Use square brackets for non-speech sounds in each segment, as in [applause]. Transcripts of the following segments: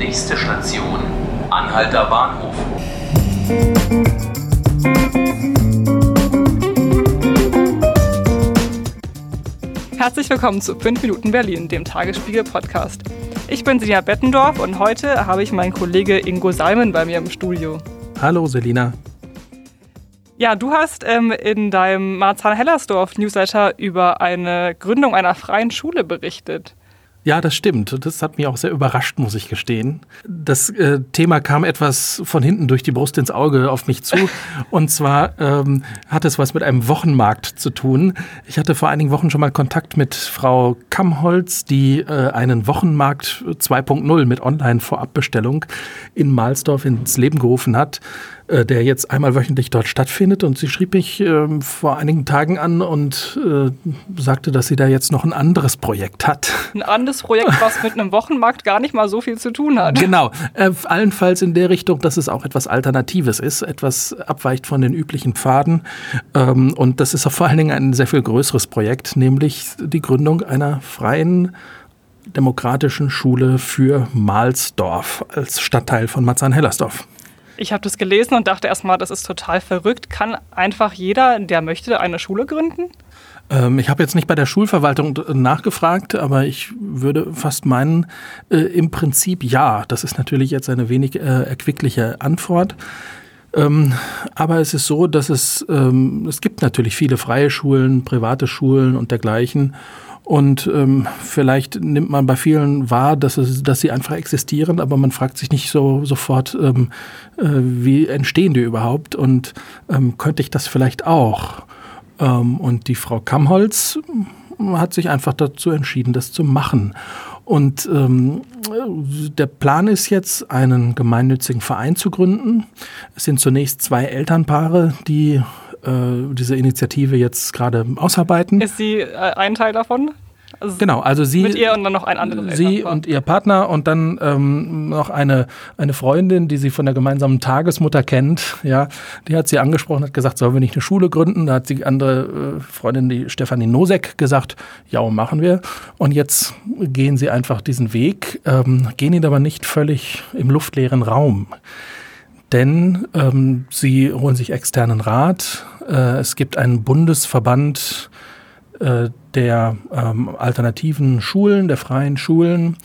Nächste Station, Anhalter Bahnhof. Herzlich willkommen zu 5 Minuten Berlin, dem Tagesspiegel Podcast. Ich bin Selina Bettendorf und heute habe ich meinen Kollege Ingo Salmen bei mir im Studio. Hallo Selina. Ja, du hast ähm, in deinem Marzahn-Hellersdorf Newsletter über eine Gründung einer freien Schule berichtet. Ja, das stimmt. Das hat mich auch sehr überrascht, muss ich gestehen. Das äh, Thema kam etwas von hinten durch die Brust ins Auge auf mich zu. [laughs] Und zwar ähm, hat es was mit einem Wochenmarkt zu tun. Ich hatte vor einigen Wochen schon mal Kontakt mit Frau Kammholz, die äh, einen Wochenmarkt 2.0 mit Online-Vorabbestellung in Mahlsdorf ins Leben gerufen hat. Äh, der jetzt einmal wöchentlich dort stattfindet. Und sie schrieb mich äh, vor einigen Tagen an und äh, sagte, dass sie da jetzt noch ein anderes Projekt hat. Ein anderes Projekt, was mit einem Wochenmarkt gar nicht mal so viel zu tun hat. Genau, äh, allenfalls in der Richtung, dass es auch etwas Alternatives ist, etwas abweicht von den üblichen Pfaden. Ähm, und das ist auch vor allen Dingen ein sehr viel größeres Projekt, nämlich die Gründung einer freien demokratischen Schule für Mahlsdorf als Stadtteil von Marzahn-Hellersdorf. Ich habe das gelesen und dachte erstmal, das ist total verrückt. Kann einfach jeder, der möchte, eine Schule gründen? Ähm, ich habe jetzt nicht bei der Schulverwaltung nachgefragt, aber ich würde fast meinen, äh, im Prinzip ja. Das ist natürlich jetzt eine wenig äh, erquickliche Antwort. Ähm, aber es ist so, dass es, ähm, es gibt natürlich viele freie Schulen, private Schulen und dergleichen. Und ähm, vielleicht nimmt man bei vielen wahr, dass, es, dass sie einfach existieren, aber man fragt sich nicht so sofort, ähm, äh, wie entstehen die überhaupt und ähm, könnte ich das vielleicht auch? Ähm, und die Frau Kammholz hat sich einfach dazu entschieden, das zu machen. Und ähm, der Plan ist jetzt, einen gemeinnützigen Verein zu gründen. Es sind zunächst zwei Elternpaare, die äh, diese Initiative jetzt gerade ausarbeiten. Ist sie äh, ein Teil davon? Also genau, also sie. Mit ihr und dann noch ein anderes Sie und ihr Partner und dann ähm, noch eine, eine Freundin, die sie von der gemeinsamen Tagesmutter kennt. Ja, die hat sie angesprochen, hat gesagt, sollen wir nicht eine Schule gründen? Da hat die andere äh, Freundin, die Stefanie Nosek, gesagt, ja, machen wir. Und jetzt gehen sie einfach diesen Weg, ähm, gehen ihn aber nicht völlig im luftleeren Raum denn ähm, sie holen sich externen Rat. Äh, es gibt einen Bundesverband äh, der ähm, alternativen Schulen, der freien Schulen.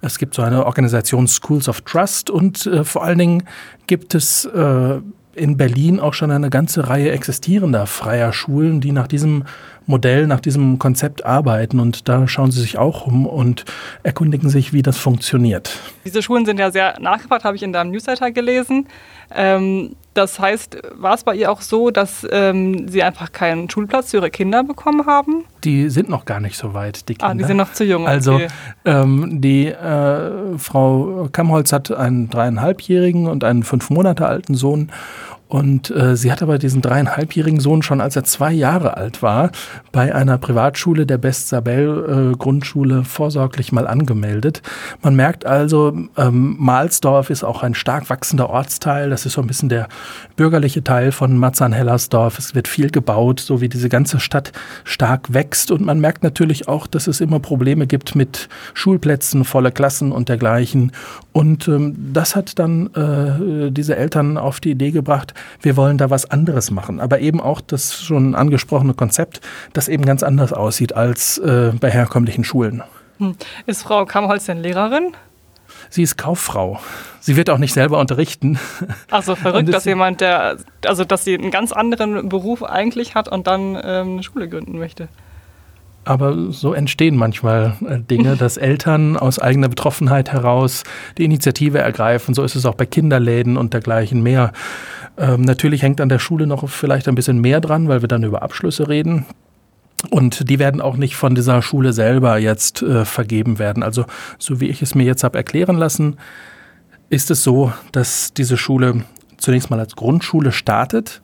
Es gibt so eine Organisation Schools of Trust und äh, vor allen Dingen gibt es äh, in Berlin auch schon eine ganze Reihe existierender freier Schulen, die nach diesem Modell, nach diesem Konzept arbeiten. Und da schauen sie sich auch um und erkundigen sich, wie das funktioniert. Diese Schulen sind ja sehr nachgefragt, habe ich in deinem Newsletter gelesen. Ähm, das heißt, war es bei ihr auch so, dass ähm, sie einfach keinen Schulplatz für ihre Kinder bekommen haben? Die sind noch gar nicht so weit, die Kinder. Ah, die sind noch zu jung. Also okay. ähm, die äh, Frau Kammholz hat einen dreieinhalbjährigen und einen fünf Monate alten Sohn und äh, sie hat aber diesen dreieinhalbjährigen Sohn schon, als er zwei Jahre alt war, bei einer Privatschule der Best Sabel äh, Grundschule vorsorglich mal angemeldet. Man merkt also, ähm, Mahlsdorf ist auch ein stark wachsender Ortsteil. Das ist so ein bisschen der bürgerliche Teil von Marzahn-Hellersdorf. Es wird viel gebaut, so wie diese ganze Stadt stark wächst. Und man merkt natürlich auch, dass es immer Probleme gibt mit Schulplätzen, volle Klassen und dergleichen. Und ähm, das hat dann äh, diese Eltern auf die Idee gebracht, wir wollen da was anderes machen. Aber eben auch das schon angesprochene Konzept, das eben ganz anders aussieht als äh, bei herkömmlichen Schulen. Hm. Ist Frau Kammerholz denn Lehrerin? Sie ist Kauffrau. Sie wird auch nicht selber unterrichten. Ach so, verrückt, [laughs] dass jemand, der, also dass sie einen ganz anderen Beruf eigentlich hat und dann ähm, eine Schule gründen möchte. Aber so entstehen manchmal äh, Dinge, [laughs] dass Eltern aus eigener Betroffenheit heraus die Initiative ergreifen. So ist es auch bei Kinderläden und dergleichen mehr. Ähm, natürlich hängt an der Schule noch vielleicht ein bisschen mehr dran, weil wir dann über Abschlüsse reden. Und die werden auch nicht von dieser Schule selber jetzt äh, vergeben werden. Also so wie ich es mir jetzt habe erklären lassen, ist es so, dass diese Schule zunächst mal als Grundschule startet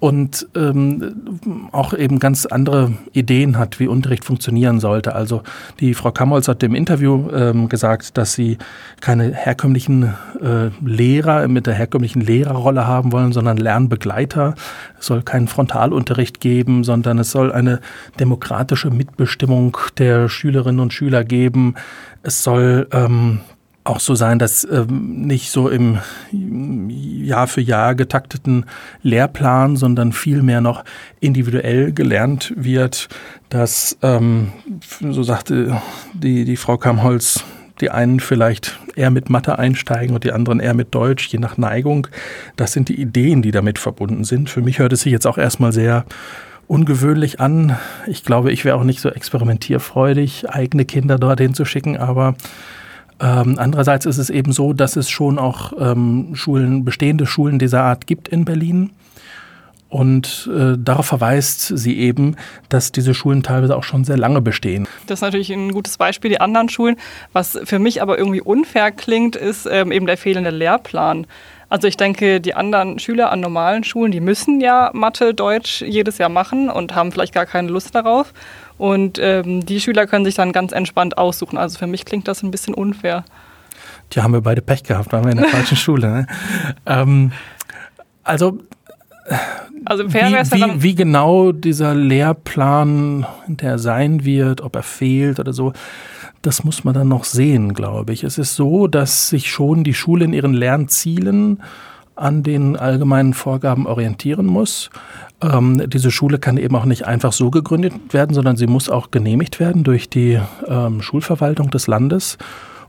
und ähm, auch eben ganz andere Ideen hat, wie Unterricht funktionieren sollte. Also die Frau Kamholz hat im Interview ähm, gesagt, dass sie keine herkömmlichen äh, Lehrer mit der herkömmlichen Lehrerrolle haben wollen, sondern Lernbegleiter. Es soll keinen Frontalunterricht geben, sondern es soll eine demokratische Mitbestimmung der Schülerinnen und Schüler geben. Es soll ähm, auch so sein, dass ähm, nicht so im Jahr für Jahr getakteten Lehrplan, sondern vielmehr noch individuell gelernt wird, dass, ähm, so sagte die, die Frau Kamholz, die einen vielleicht eher mit Mathe einsteigen und die anderen eher mit Deutsch, je nach Neigung. Das sind die Ideen, die damit verbunden sind. Für mich hört es sich jetzt auch erstmal sehr ungewöhnlich an. Ich glaube, ich wäre auch nicht so experimentierfreudig, eigene Kinder dorthin zu schicken, aber ähm, andererseits ist es eben so, dass es schon auch ähm, Schulen, bestehende Schulen dieser Art gibt in Berlin. Und äh, darauf verweist sie eben, dass diese Schulen teilweise auch schon sehr lange bestehen. Das ist natürlich ein gutes Beispiel, die anderen Schulen. Was für mich aber irgendwie unfair klingt, ist ähm, eben der fehlende Lehrplan. Also ich denke, die anderen Schüler an normalen Schulen, die müssen ja Mathe, Deutsch jedes Jahr machen und haben vielleicht gar keine Lust darauf. Und ähm, die Schüler können sich dann ganz entspannt aussuchen. Also für mich klingt das ein bisschen unfair. Die haben wir beide Pech gehabt, waren wir in der [laughs] falschen Schule. Ne? Ähm, also also fair wie, wie, wie genau dieser Lehrplan, der sein wird, ob er fehlt oder so, das muss man dann noch sehen, glaube ich. Es ist so, dass sich schon die Schule in ihren Lernzielen an den allgemeinen Vorgaben orientieren muss. Ähm, diese Schule kann eben auch nicht einfach so gegründet werden, sondern sie muss auch genehmigt werden durch die ähm, Schulverwaltung des Landes.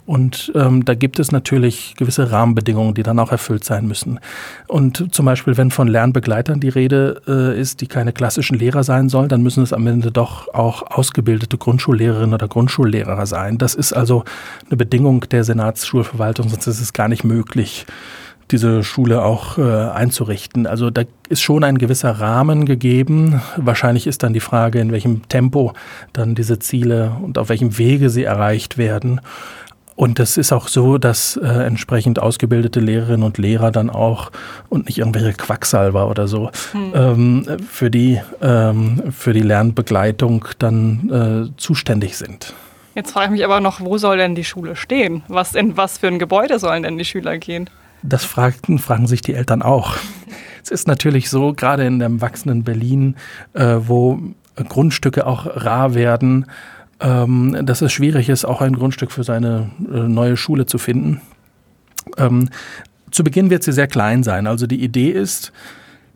Und ähm, da gibt es natürlich gewisse Rahmenbedingungen, die dann auch erfüllt sein müssen. Und zum Beispiel, wenn von Lernbegleitern die Rede äh, ist, die keine klassischen Lehrer sein sollen, dann müssen es am Ende doch auch ausgebildete Grundschullehrerinnen oder Grundschullehrer sein. Das ist also eine Bedingung der Senatsschulverwaltung, sonst ist es gar nicht möglich diese Schule auch äh, einzurichten. Also da ist schon ein gewisser Rahmen gegeben. Wahrscheinlich ist dann die Frage, in welchem Tempo dann diese Ziele und auf welchem Wege sie erreicht werden. Und es ist auch so, dass äh, entsprechend ausgebildete Lehrerinnen und Lehrer dann auch und nicht irgendwelche Quacksalber oder so hm. ähm, für, die, ähm, für die Lernbegleitung dann äh, zuständig sind. Jetzt frage ich mich aber noch, wo soll denn die Schule stehen? Was, in was für ein Gebäude sollen denn die Schüler gehen? Das fragten, fragen sich die Eltern auch. [laughs] Es ist natürlich so, gerade in dem wachsenden Berlin, äh, wo Grundstücke auch rar werden, ähm, dass es schwierig ist, auch ein Grundstück für seine äh, neue Schule zu finden. Ähm, zu Beginn wird sie sehr klein sein. Also die Idee ist,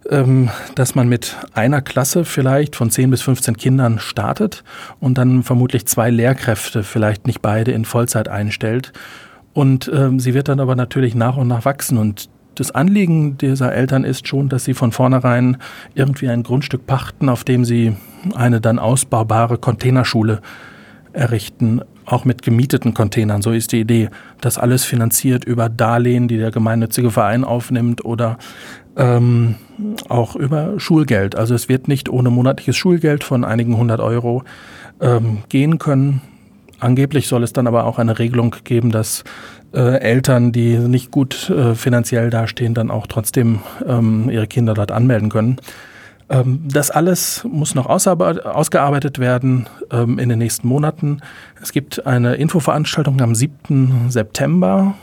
ähm, dass man mit einer Klasse vielleicht von 10 bis 15 Kindern startet und dann vermutlich zwei Lehrkräfte, vielleicht nicht beide, in Vollzeit einstellt. Und ähm, sie wird dann aber natürlich nach und nach wachsen und das Anliegen dieser Eltern ist schon, dass sie von vornherein irgendwie ein Grundstück pachten, auf dem sie eine dann ausbaubare Containerschule errichten, auch mit gemieteten Containern. So ist die Idee. Das alles finanziert über Darlehen, die der gemeinnützige Verein aufnimmt oder ähm, auch über Schulgeld. Also es wird nicht ohne monatliches Schulgeld von einigen hundert Euro ähm, gehen können. Angeblich soll es dann aber auch eine Regelung geben, dass äh, Eltern, die nicht gut äh, finanziell dastehen, dann auch trotzdem ähm, ihre Kinder dort anmelden können. Ähm, das alles muss noch ausgearbeitet werden ähm, in den nächsten Monaten. Es gibt eine Infoveranstaltung am 7. September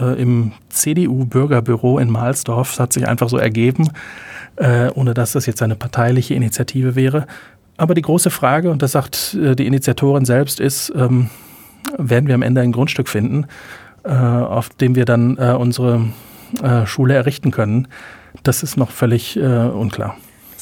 äh, im CDU-Bürgerbüro in Mahlsdorf. Das hat sich einfach so ergeben, äh, ohne dass das jetzt eine parteiliche Initiative wäre. Aber die große Frage, und das sagt äh, die Initiatorin selbst, ist, ähm, werden wir am Ende ein Grundstück finden, auf dem wir dann unsere Schule errichten können? Das ist noch völlig unklar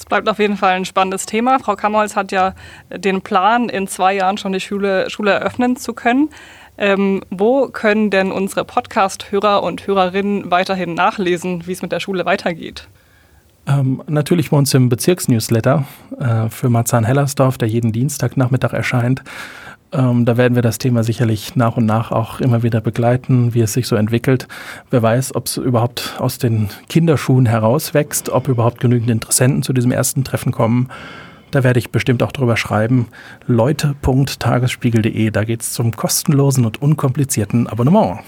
bleibt auf jeden Fall ein spannendes Thema. Frau Kammerholz hat ja den Plan, in zwei Jahren schon die Schule, Schule eröffnen zu können. Ähm, wo können denn unsere Podcast-Hörer und Hörerinnen weiterhin nachlesen, wie es mit der Schule weitergeht? Ähm, natürlich bei uns im Bezirksnewsletter äh, für Marzahn-Hellersdorf, der jeden Dienstagnachmittag erscheint. Ähm, da werden wir das Thema sicherlich nach und nach auch immer wieder begleiten, wie es sich so entwickelt. Wer weiß, ob es überhaupt aus den Kinderschuhen herauswächst, ob überhaupt genügend Interessenten zu diesem ersten Treffen kommen. Da werde ich bestimmt auch drüber schreiben. Leute.tagesspiegel.de, da geht es zum kostenlosen und unkomplizierten Abonnement.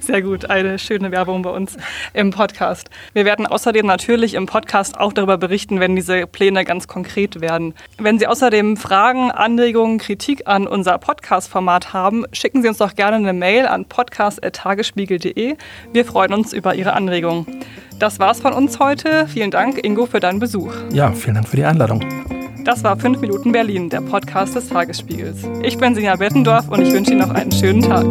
Sehr gut, eine schöne Werbung bei uns im Podcast. Wir werden außerdem natürlich im Podcast auch darüber berichten, wenn diese Pläne ganz konkret werden. Wenn Sie außerdem Fragen, Anregungen, Kritik an unser Podcast-Format haben, schicken Sie uns doch gerne eine Mail an podcast.tagesspiegel.de. Wir freuen uns über Ihre Anregungen. Das war's von uns heute. Vielen Dank, Ingo, für deinen Besuch. Ja, vielen Dank für die Einladung. Das war 5 Minuten Berlin, der Podcast des Tagesspiegels. Ich bin Sinja Bettendorf und ich wünsche Ihnen noch einen schönen Tag.